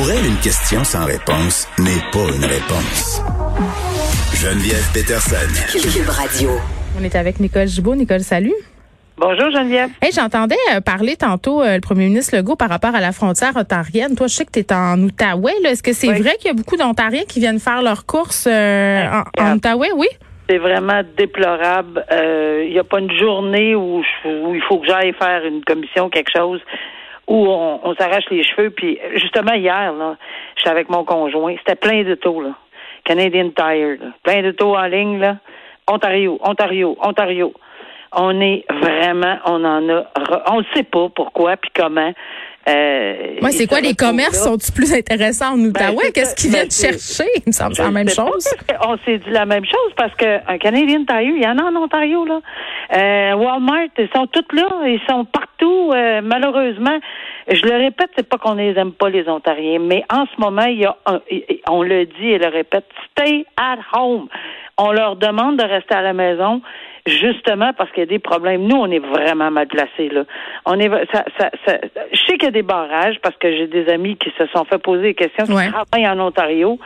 Pour elle, une question sans réponse n'est pas une réponse. Geneviève Peterson. Cube Radio. On est avec Nicole Gibault. Nicole, salut. Bonjour Geneviève. Hey, j'entendais euh, parler tantôt euh, le premier ministre Legault par rapport à la frontière ontarienne. Toi, je sais que tu es en Outaouais. Est-ce que c'est Oui. vrai qu'il y a beaucoup d'Ontariens qui viennent faire leurs courses euh, en, en Regarde. Outaouais? Oui. C'est vraiment déplorable. Euh, Il n'y a pas une journée où, je- où il faut que j'aille faire une commission, quelque chose, où on, s'arrache les cheveux. Puis justement hier, là, j'étais avec mon conjoint. C'était plein de taux, là. Canadian Tire, là. plein de taux en ligne, là. Ontario, Ontario, Ontario. On est vraiment, on en a, on ne sait pas pourquoi puis comment. Euh, Moi, c'est ils quoi les commerces sont-ils plus intéressants en Outaouais? Ben, c'est Qu'est-ce qu'ils Ben, viennent c'est- chercher? Il me semble que c'est la même chose. parce qu'on s'est dit la même chose parce qu'un Canadian Tire, il y en a en Ontario, là. Euh, Walmart, ils sont tous là, ils sont partout. euh, malheureusement, je le répète, c'est pas qu'on les aime pas, les Ontariens, mais en ce moment, il y a un- on le dit et le répète, stay at home. On leur demande de rester à la maison. Justement parce qu'il y a des problèmes. Nous, on est vraiment mal placés là. On est, ça, ça, ça- je sais qu'il y a des barrages parce que j'ai des amis qui se sont fait poser des questions, qui Ouais. travaillent en Ontario.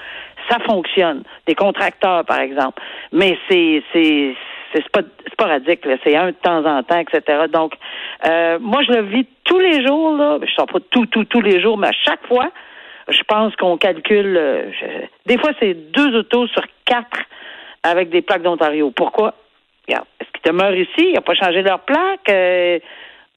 Ça fonctionne. Des contracteurs, par exemple. Mais c'est, c'est, c'est pas sporadique, là. C'est un de temps en temps, etc. Donc, euh, moi, je le vis tous les jours, là. Je sors pas tout, tout, tous les jours, mais à chaque fois, je pense qu'on calcule. euh, je- des fois, c'est deux autos sur quatre avec des plaques d'Ontario. Pourquoi? Regarde, est-ce qu'ils demeurent ici? Ils n'ont pas changé leur plaque? Euh,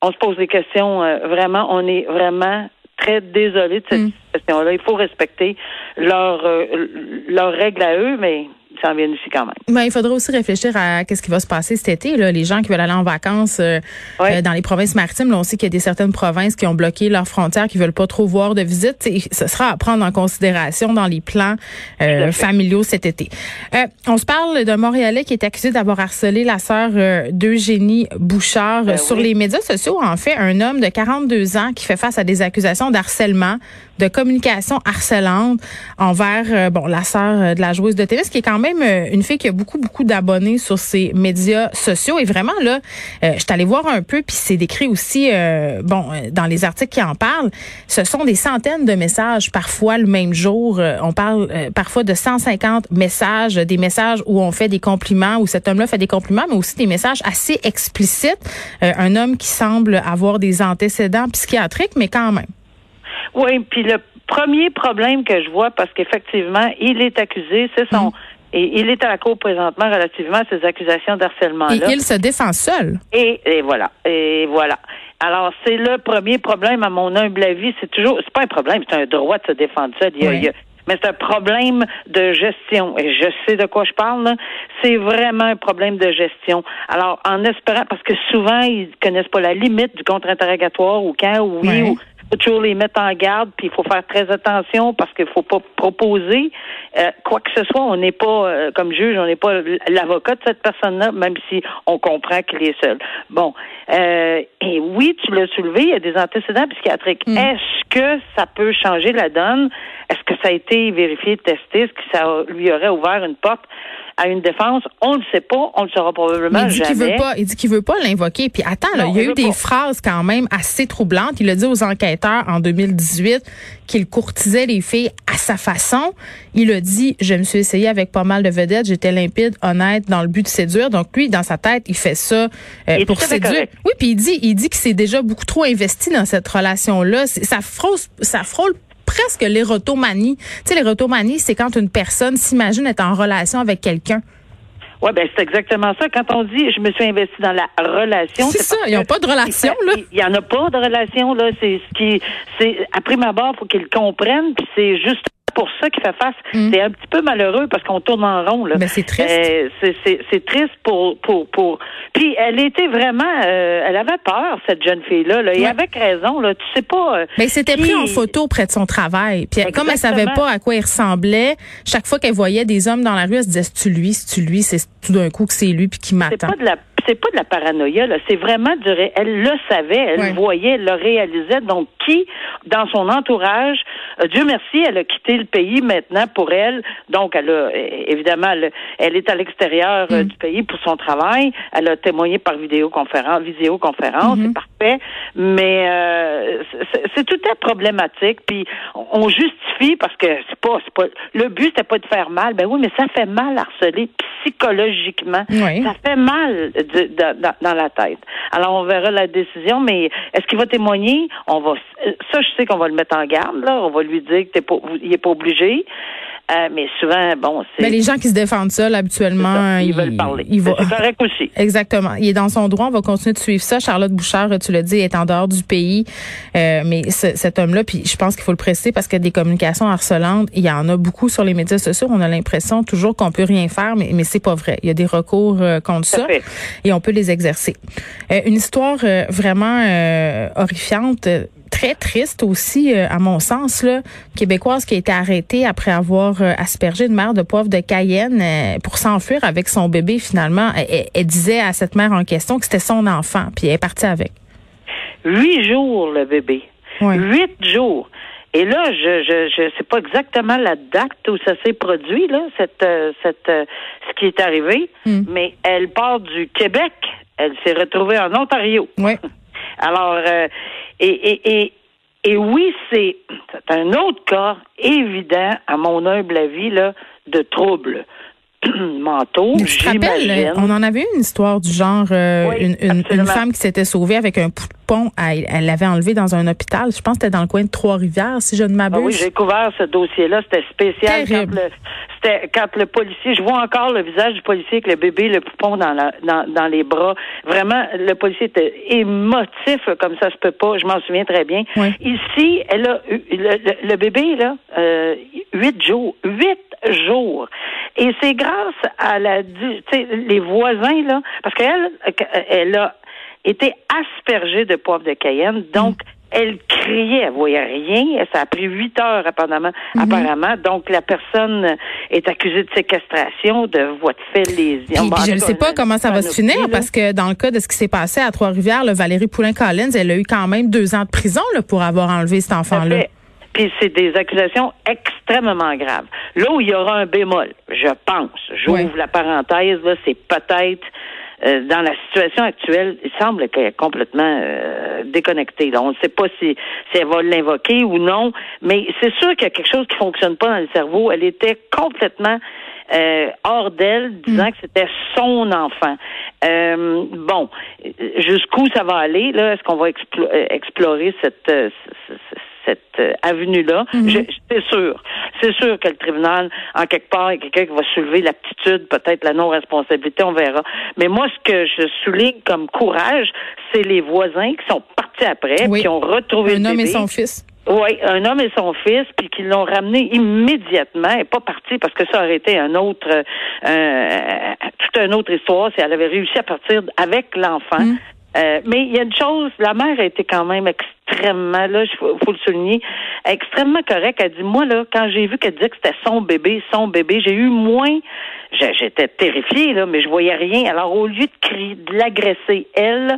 on se pose des questions. euh, vraiment, on est vraiment très désolé de cette Mm. situation-là. Il faut respecter leurs règles à eux, mais s'en viennent ici quand même. Ben, il faudra aussi réfléchir à qu'est-ce qui va se passer cet été. Là. Les gens qui veulent aller en vacances euh, Ouais. euh, dans les provinces maritimes, là, on sait qu'il y a des certaines provinces qui ont bloqué leurs frontières, qui veulent pas trop voir de visites. Ce sera à prendre en considération dans les plans euh, familiaux cet été. Euh, on se parle d'un Montréalais qui est accusé d'avoir harcelé la sœur euh, d'Eugénie Bouchard euh, Ben sur oui. les médias sociaux. En fait, un homme de 42 ans qui fait face à des accusations d'harcèlement, de communication harcelante envers euh, bon la sœur euh, de la joueuse de tennis, qui est quand même euh, une fille qui a beaucoup beaucoup d'abonnés sur ses médias sociaux. Et vraiment là, je suis allée voir un peu, puis c'est décrit aussi bon dans les articles qui en parlent. Ce sont des centaines de messages parfois le même jour. On parle parfois de 150 messages, des messages où on fait des compliments, où cet homme-là fait des compliments, mais aussi des messages assez explicites. Un homme qui semble avoir des antécédents psychiatriques, mais quand même. Oui, puis le premier problème que je vois, parce qu'effectivement, il est accusé, c'est son. Et il est à la cour présentement relativement à ces accusations Et d'harcèlement-là. il se défend seul. Et, et voilà. Et voilà. Alors, c'est le premier problème, à mon humble avis. C'est toujours, c'est pas un problème, c'est un droit de se défendre seul. Il y a- Oui. il y a- mais c'est un problème de gestion. Et je sais de quoi je parle. C'est vraiment un problème de gestion. Alors, en espérant, parce que souvent, ils connaissent pas la limite du contre-interrogatoire ou quand, ou oui, Ouais. ou faut toujours les mettre en garde, puis il faut faire très attention parce qu'il faut pas proposer euh, quoi que ce soit. On n'est pas, euh, comme juge, on n'est pas l'avocat de cette personne-là, même si on comprend qu'il est seul. Bon, euh, et oui, tu l'as soulevé, il y a des antécédents psychiatriques. Mm. Est-ce que ça peut changer la donne? Est-ce que ça a été vérifié, testé? Est-ce que ça lui aurait ouvert une porte? À une défense? On ne le sait pas, on le saura probablement il dit qu'il jamais. veut pas, il dit qu'il veut pas l'invoquer. Puis attends, là, Non, il y a il eu des pas. phrases quand même assez troublantes. Il a dit aux enquêteurs en 2018 qu'il courtisait les filles à sa façon. Il a dit, je me suis essayé avec pas mal de vedettes, j'étais limpide, honnête, dans le but de séduire. Donc lui, dans sa tête, il fait ça euh, Il pour séduire. correct. Oui, puis il dit, il dit qu'il s'est déjà beaucoup trop investi dans cette relation-là. Ça frôle, ça frôle presque l'érotomanie. Tu sais, l'érotomanie, c'est quand une personne s'imagine être en relation avec quelqu'un. Oui, ben c'est exactement ça. Quand on dit je me suis investi dans la relation, C'est ça, ils n'ont pas de relation, là. Il n'y en a pas de relation, là. C'est ce qui c'est après ma barre, faut qu'ils comprennent, puis c'est juste pour ça qu'il fait face. Mm. C'est un petit peu malheureux parce qu'on tourne en rond. Là. Ben, c'est triste. Euh, c'est- c'est c'est triste pour pour pour. Puis elle était vraiment, euh, elle avait peur cette jeune fille là, là et Ouais. avec raison là. Tu sais pas. euh, Mais qui- pris en photo près de son travail. Puis comme elle savait pas à quoi il ressemblait, chaque fois qu'elle voyait des hommes dans la rue, elle se disait c'est-tu lui, c'est-tu lui, c'est tout d'un coup que c'est lui puis qui C'est m'attend. pas de la c'est pas de la paranoïa là, c'est vraiment du ré- elle le savait, elle Ouais. le voyait, elle le réalisait. Donc qui dans son entourage, Dieu merci, elle a quitté le pays maintenant pour elle. Donc elle a euh, évidemment elle, elle est à l'extérieur euh, Mm. du pays pour son travail. Elle a témoigné par vidéoconférence, visioconférence, Mm-hmm. Mais euh, c'est- tout est problématique. Puis on justifie parce que c'est pas c'est pas le but c'était pas de faire mal. Ben oui, mais ça fait mal harceler psychologiquement. Oui. Ça fait mal de- de- dans, dans la tête. Alors, on verra la décision, mais est-ce qu'il va témoigner? On va, ça, je sais qu'on va le mettre en garde, là. On va lui dire que t'es pas, il est pas obligé. Euh, mais souvent, bon, c'est. Mais les gens qui se défendent ça, là, habituellement, ça, ils veulent parler. ils vont- C'est correct aussi. Exactement. Il est dans son droit. On va continuer de suivre ça. Charlotte Bouchard, tu l'as dit, est en dehors du pays. Euh, mais ce- cet homme-là, puis je pense qu'il faut le préciser parce que des communications harcelantes, il y en a beaucoup sur les médias sociaux. On a l'impression toujours qu'on peut rien faire, mais, mais c'est pas vrai. Il y a des recours euh, contre ça fait. et on peut les exercer. Euh, une histoire euh, vraiment euh, horrifiante. Très triste aussi, euh, à mon sens, là, québécoise qui a été arrêtée après avoir euh, aspergé une mère de poivre de Cayenne euh, pour s'enfuir avec son bébé. Finalement, elle, elle- elle disait à cette mère en question que c'était son enfant, puis elle est partie avec. Huit jours, le bébé. Huit jours. Et là, je je je sais pas exactement la date où ça s'est produit là, cette cette ce qui est arrivé, Hmm. mais elle part du Québec, elle s'est retrouvée en Ontario. Oui. Alors, euh, et, et, et, oui, c'est un autre cas évident, à mon humble avis, là, de troubles mentaux, Mais tu te rappelles, j'imagine. on en avait une histoire du genre, euh, Oui, une, une, une absolument. femme qui s'était sauvée avec un poupon, elle elle l'avait enlevé dans un hôpital. Je pense que c'était dans le coin de Trois-Rivières, si je ne Ah oui, m'abuse. j'ai couvert ce dossier-là. C'était spécial. Quand Terrible. le, c'était quand le policier, je vois encore le visage du policier avec le bébé, le poupon dans, la, dans, dans les bras. Vraiment, le policier était émotif comme ça se peut pas. Je m'en souviens très bien. Oui. Ici, elle a le- le bébé là, euh, huit jours, huit jours. Et c'est grâce à la, du- tu sais, les voisins là, parce qu'elle, elle a été aspergée de poivre de Cayenne, donc. Elle criait, elle voyait rien. Ça a pris huit heures apparemment. apparemment. Donc la personne est accusée de séquestration, de voie de fait lésion. Puis, je ne sais pas comment ça va se finir parce que dans le cas de ce qui s'est passé à Trois-Rivières, Valérie Poulin-Collins, elle a eu quand même deux ans de prison là, pour avoir enlevé cet enfant-là. Puis c'est des accusations extrêmement graves. Là où il y aura un bémol, je pense, j'ouvre la parenthèse, là, c'est peut-être euh, dans la situation actuelle, il semble qu'elle est complètement euh, déconnectée. là. On ne sait pas si, si elle va l'invoquer ou non, mais c'est sûr qu'il y a quelque chose qui fonctionne pas dans le cerveau. Elle était complètement euh, hors d'elle, disant que c'était son enfant. Euh, bon, jusqu'où ça va aller là Est-ce qu'on va explo- euh, explorer cette euh, c- c- cette euh, avenue-là je- C'est sûr, c'est sûr que le tribunal, en quelque part, il y a quelqu'un qui va soulever l'aptitude, peut-être la non-responsabilité, on verra. Mais moi, ce que je souligne comme courage, c'est les voisins qui sont partis après, Oui. qui ont retrouvé Un le homme et son fils. Oui, un homme et son fils, puis qu'ils l'ont ramené immédiatement, et pas parti parce que ça aurait été un autre, euh, euh, toute une autre histoire si elle avait réussi à partir avec l'enfant. Euh, mais il y a une chose, la mère a été quand même extrêmement, là, il faut, faut le souligner, extrêmement correcte. Elle dit, moi, là, quand j'ai vu qu'elle disait que c'était son bébé, son bébé, j'ai eu moins, j'étais terrifiée, là, mais je voyais rien. Alors, au lieu de crier, de l'agresser, elle,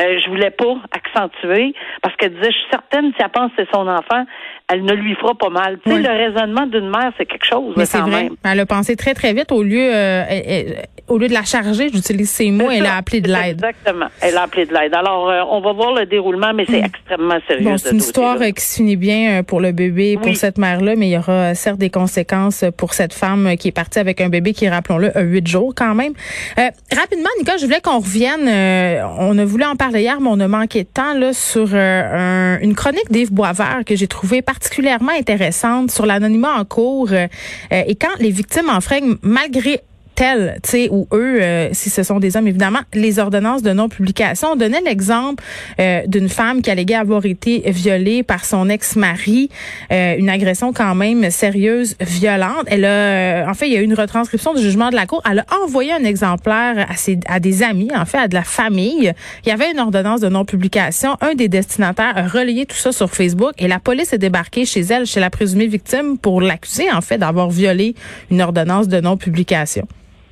euh, je voulais pas accentuer, parce qu'elle disait, je suis certaine, si elle pense que c'est son enfant, elle ne lui fera pas mal. Tu sais, Oui. le raisonnement d'une mère, c'est quelque chose, Mais là, quand vrai. même. Elle a pensé très, très vite. Au lieu, euh, elle- au lieu de la charger, j'utilise ces mots, elle a appelé de l'aide. Exactement. Elle a appelé de l'aide. Alors, euh, on va voir le déroulement, mais c'est extrêmement Bon, ce c'est une histoire euh, qui se finit bien euh, pour le bébé et pour cette mère-là, mais il y aura euh, certes des conséquences pour cette femme qui est partie avec un bébé qui, rappelons-le, a huit jours quand même. Euh, rapidement, Nicole, je voulais qu'on revienne. euh, on a voulu en parler hier, mais on a manqué de temps là sur euh, un- une chronique d'Yves Boisvert que j'ai trouvée particulièrement intéressante sur l'anonymat en cours et quand les victimes enfreignent malgré tel, tu sais, ou eux, euh, si ce sont des hommes, évidemment, les ordonnances de non-publication. On donnait l'exemple euh, d'une femme qui alléguait avoir été violée par son ex-mari, euh, une agression quand même sérieuse, violente. Elle a, en fait, il y a eu une retranscription du jugement de la cour. Elle a envoyé un exemplaire à, ses, à des amis, en fait, à de la famille. Il y avait une ordonnance de non-publication. Un des destinataires a relayé tout ça sur Facebook et la police est débarquée chez elle, chez la présumée victime, pour l'accuser, en fait, d'avoir violé une ordonnance de non-publication.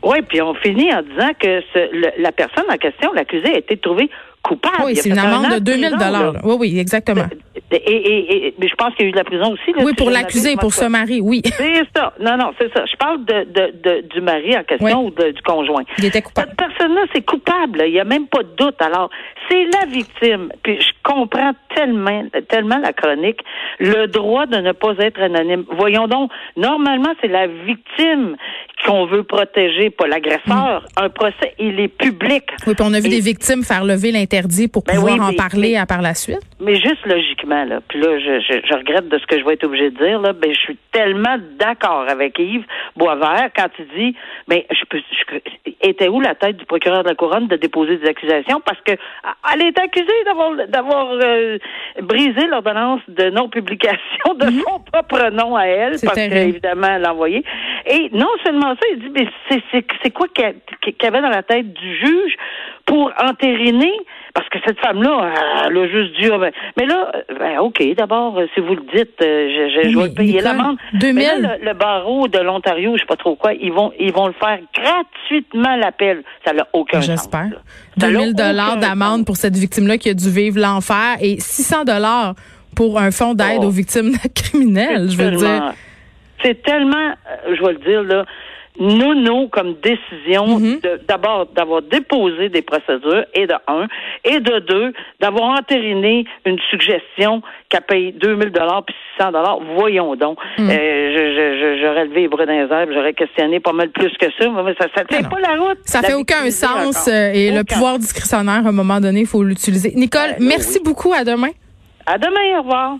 Oui, puis on finit en disant que ce, la personne en question, l'accusé, a été trouvé coupable. Oui, c'est une amende de 2000 dollars. Oui, oui, exactement. Et, et, et, mais je pense qu'il y a eu de la prison aussi. Là, oui, pour l'accuser, pour ce mari, oui. C'est ça. Non, non, c'est ça. Je parle de, de, de, du mari en question ou de, du conjoint. Il était coupable. Cette personne-là, c'est coupable. Il n'y a même pas de doute. Alors, c'est la victime. Puis je comprends tellement, tellement la chronique. Le droit de ne pas être anonyme. Voyons donc, normalement, c'est la victime qu'on veut protéger, pas l'agresseur. Mm. Un procès, il est public. Oui, puis on a vu des victimes faire lever l'interdit pour ben pouvoir en parler à par la suite. Mais juste logiquement, là, puis là, je, je, je, regrette de ce que je vais être obligé de dire, là, ben, je suis tellement d'accord avec Yves Boisvert quand il dit, ben, je peux, je, était où la tête du procureur de la Couronne de déposer des accusations? Parce que elle est accusée d'avoir, d'avoir euh, brisé l'ordonnance de non-publication de mm-hmm. son propre nom à elle parce qu'évidemment, elle l'a envoyé. Et non seulement ça, il dit, mais c'est, c'est, c'est quoi qu'il y avait dans la tête du juge pour entériner? Parce que cette femme-là, elle a juste. Ben, mais là, ben, OK, d'abord, si vous le dites, euh, je, je, vais payer l'amende. Mais là, le, barreau de l'Ontario, je sais pas trop quoi, ils vont ils vont le faire gratuitement l'appel. Ça n'a aucun sens. J'espère. 2000 dollars d'amende pour cette victime-là qui a dû vivre l'enfer et 600 dollars pour un fonds d'aide oh. aux victimes criminelles, je veux dire. C'est tellement, euh, je vais le dire, là, nous, comme décision mhm. d'abord d'avoir déposé des procédures et de un et de deux d'avoir entériné une suggestion qu'à payer 2000 dollars puis 600 dollars voyons donc. Mhm. euh, j'aurais levé les bras dans j'aurais questionné pas mal plus que ça mais ça ça tient pas la route. Ça fait aucun sens euh, et le pouvoir discrétionnaire à un moment donné il faut l'utiliser. Nicole ben, merci beaucoup. À demain. À demain au revoir